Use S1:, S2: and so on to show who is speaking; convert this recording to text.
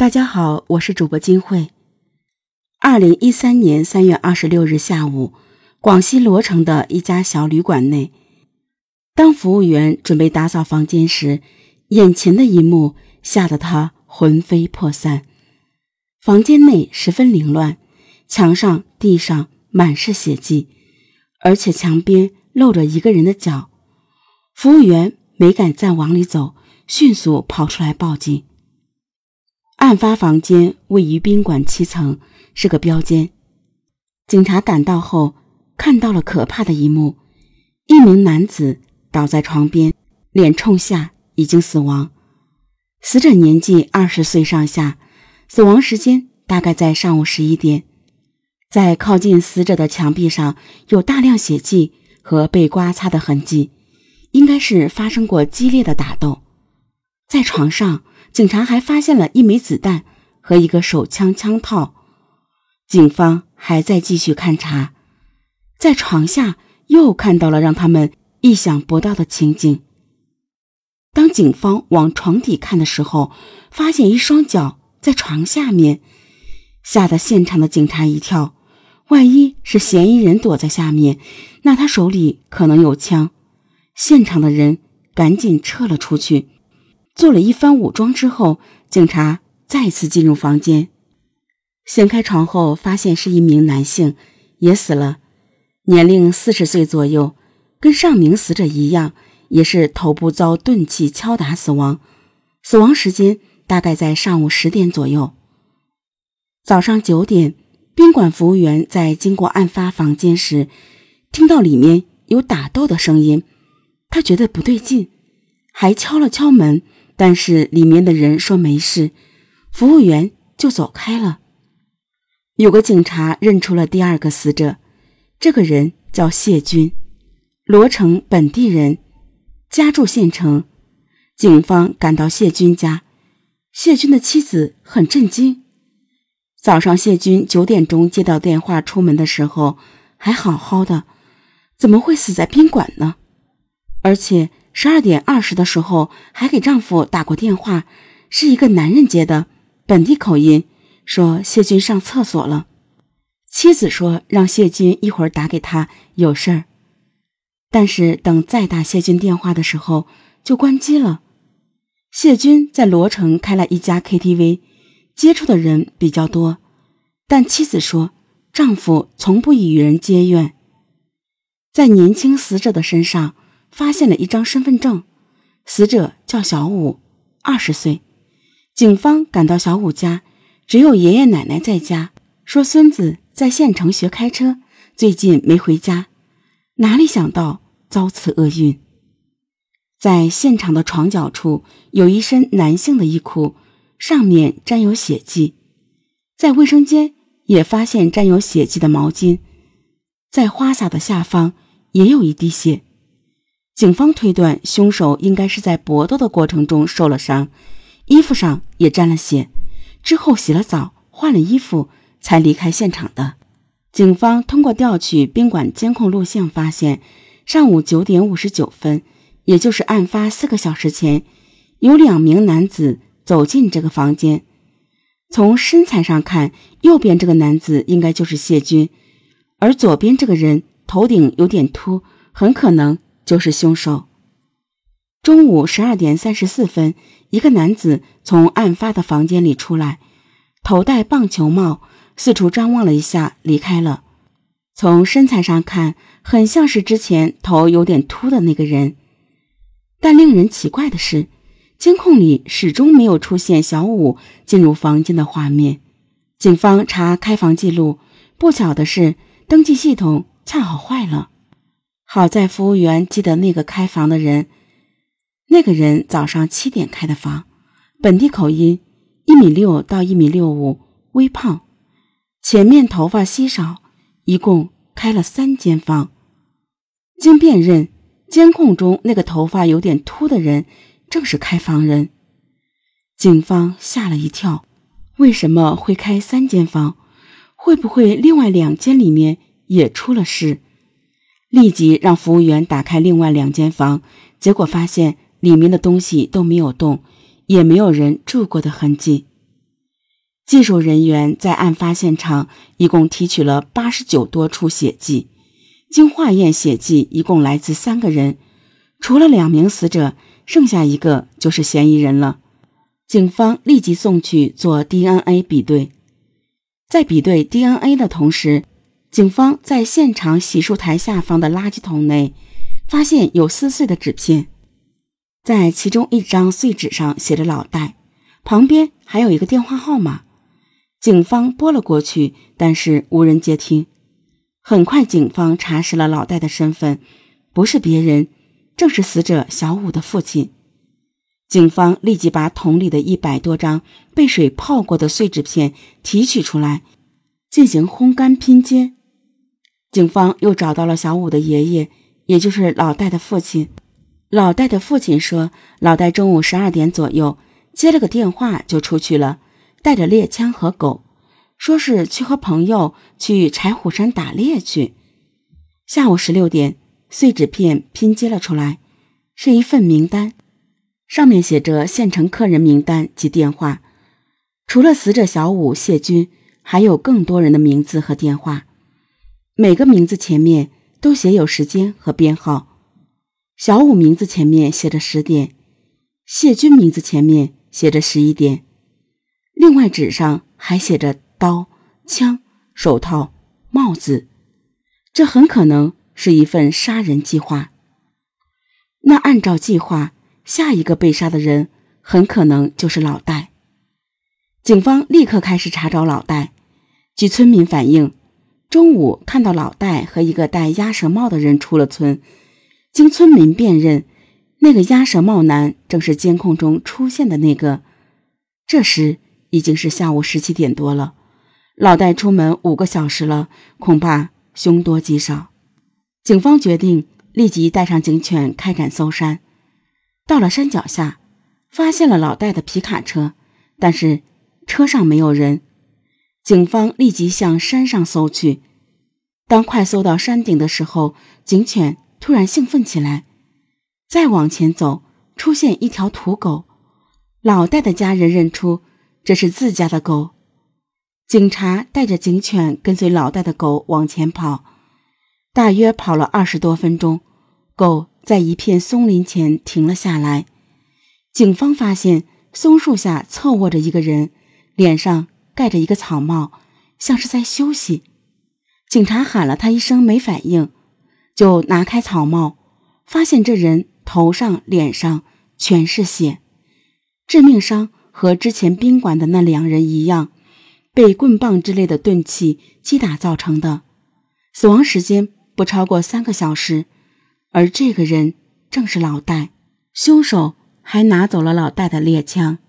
S1: 大家好，我是主播金慧。二零一三年三月二十六日下午，广西罗城的一家小旅馆内，当服务员准备打扫房间时，眼前的一幕吓得他魂飞魄散。房间内十分凌乱，墙上、地上满是血迹，而且墙边露着一个人的脚。服务员没敢再往里走，迅速跑出来报警。案发房间位于宾馆七层，是个标间。警察赶到后，看到了可怕的一幕：一名男子倒在床边，脸冲下，已经死亡。死者年纪二十岁上下，死亡时间大概在上午十一点。在靠近死者的墙壁上有大量血迹和被刮擦的痕迹，应该是发生过激烈的打斗。在床上。警察还发现了一枚子弹和一个手枪枪套，警方还在继续勘查，在床下又看到了让他们意想不到的情景。当警方往床底看的时候，发现一双脚在床下面，吓得现场的警察一跳。万一是嫌疑人躲在下面，那他手里可能有枪。现场的人赶紧撤了出去。做了一番武装之后，警察再次进入房间，掀开床后，发现是一名男性，也死了，年龄四十岁左右，跟上名死者一样，也是头部遭钝器敲打死亡，死亡时间大概在上午十点左右。早上九点，宾馆服务员在经过案发房间时，听到里面有打斗的声音，他觉得不对劲，还敲了敲门。但是里面的人说没事，服务员就走开了。有个警察认出了第二个死者，这个人叫谢军，罗城本地人，家住县城。警方赶到谢军家，谢军的妻子很震惊。早上谢军九点钟接到电话，出门的时候还好好的，怎么会死在宾馆呢？而且。十二点二十的时候，还给丈夫打过电话，是一个男人接的，本地口音，说谢军上厕所了。妻子说让谢军一会儿打给他，有事儿。但是等再打谢军电话的时候，就关机了。谢军在罗城开了一家 KTV，接触的人比较多，但妻子说丈夫从不与人结怨。在年轻死者的身上。发现了一张身份证，死者叫小武，二十岁。警方赶到小武家，只有爷爷奶奶在家，说孙子在县城学开车，最近没回家。哪里想到遭此厄运。在现场的床角处有一身男性的衣裤，上面沾有血迹。在卫生间也发现沾有血迹的毛巾，在花洒的下方也有一滴血。警方推断，凶手应该是在搏斗的过程中受了伤，衣服上也沾了血，之后洗了澡，换了衣服才离开现场的。警方通过调取宾馆监控录像，发现上午九点五十九分，也就是案发四个小时前，有两名男子走进这个房间。从身材上看，右边这个男子应该就是谢军，而左边这个人头顶有点秃，很可能。就是凶手。中午十二点三十四分，一个男子从案发的房间里出来，头戴棒球帽，四处张望了一下，离开了。从身材上看，很像是之前头有点秃的那个人。但令人奇怪的是，监控里始终没有出现小五进入房间的画面。警方查开房记录，不巧的是，登记系统恰好坏了。好在服务员记得那个开房的人，那个人早上七点开的房，本地口音，一米六到一米六五，微胖，前面头发稀少，一共开了三间房。经辨认，监控中那个头发有点秃的人正是开房人。警方吓了一跳，为什么会开三间房？会不会另外两间里面也出了事？立即让服务员打开另外两间房，结果发现里面的东西都没有动，也没有人住过的痕迹。技术人员在案发现场一共提取了八十九多处血迹，经化验，血迹一共来自三个人，除了两名死者，剩下一个就是嫌疑人了。警方立即送去做 DNA 比对。在比对 DNA 的同时，警方在现场洗漱台下方的垃圾桶内发现有撕碎的纸片，在其中一张碎纸上写着“老戴”，旁边还有一个电话号码。警方拨了过去，但是无人接听。很快，警方查实了老戴的身份，不是别人，正是死者小武的父亲。警方立即把桶里的一百多张被水泡过的碎纸片提取出来，进行烘干拼接。警方又找到了小五的爷爷，也就是老戴的父亲。老戴的父亲说，老戴中午十二点左右接了个电话就出去了，带着猎枪和狗，说是去和朋友去柴虎山打猎去。下午十六点，碎纸片拼接了出来，是一份名单。上面写着县城客人名单及电话，除了死者小五、谢军，还有更多人的名字和电话。每个名字前面都写有时间和编号。小武名字前面写着十点，谢军名字前面写着十一点。另外纸上还写着刀、枪、手套、帽子，这很可能是一份杀人计划。那按照计划。下一个被杀的人很可能就是老戴。警方立刻开始查找老戴。据村民反映，中午看到老戴和一个戴鸭舌帽的人出了村。经村民辨认，那个鸭舌帽男正是监控中出现的那个。这时已经是下午十七点多了。老戴出门五个小时了，恐怕凶多吉少。警方决定立即带上警犬开展搜山。到了山脚下，发现了老戴的皮卡车，但是车上没有人。警方立即向山上搜去。当快搜到山顶的时候，警犬突然兴奋起来。再往前走，出现一条土狗。老戴的家人认出这是自家的狗。警察带着警犬跟随老戴的狗往前跑，大约跑了二十多分钟，狗。在一片松林前停了下来，警方发现松树下侧卧着一个人，脸上戴着一个草帽，像是在休息。警察喊了他一声，没反应，就拿开草帽，发现这人头上、脸上全是血，致命伤和之前宾馆的那两人一样，被棍棒之类的钝器击打造成的，死亡时间不超过三个小时。而这个人正是老戴，凶手还拿走了老戴的猎枪。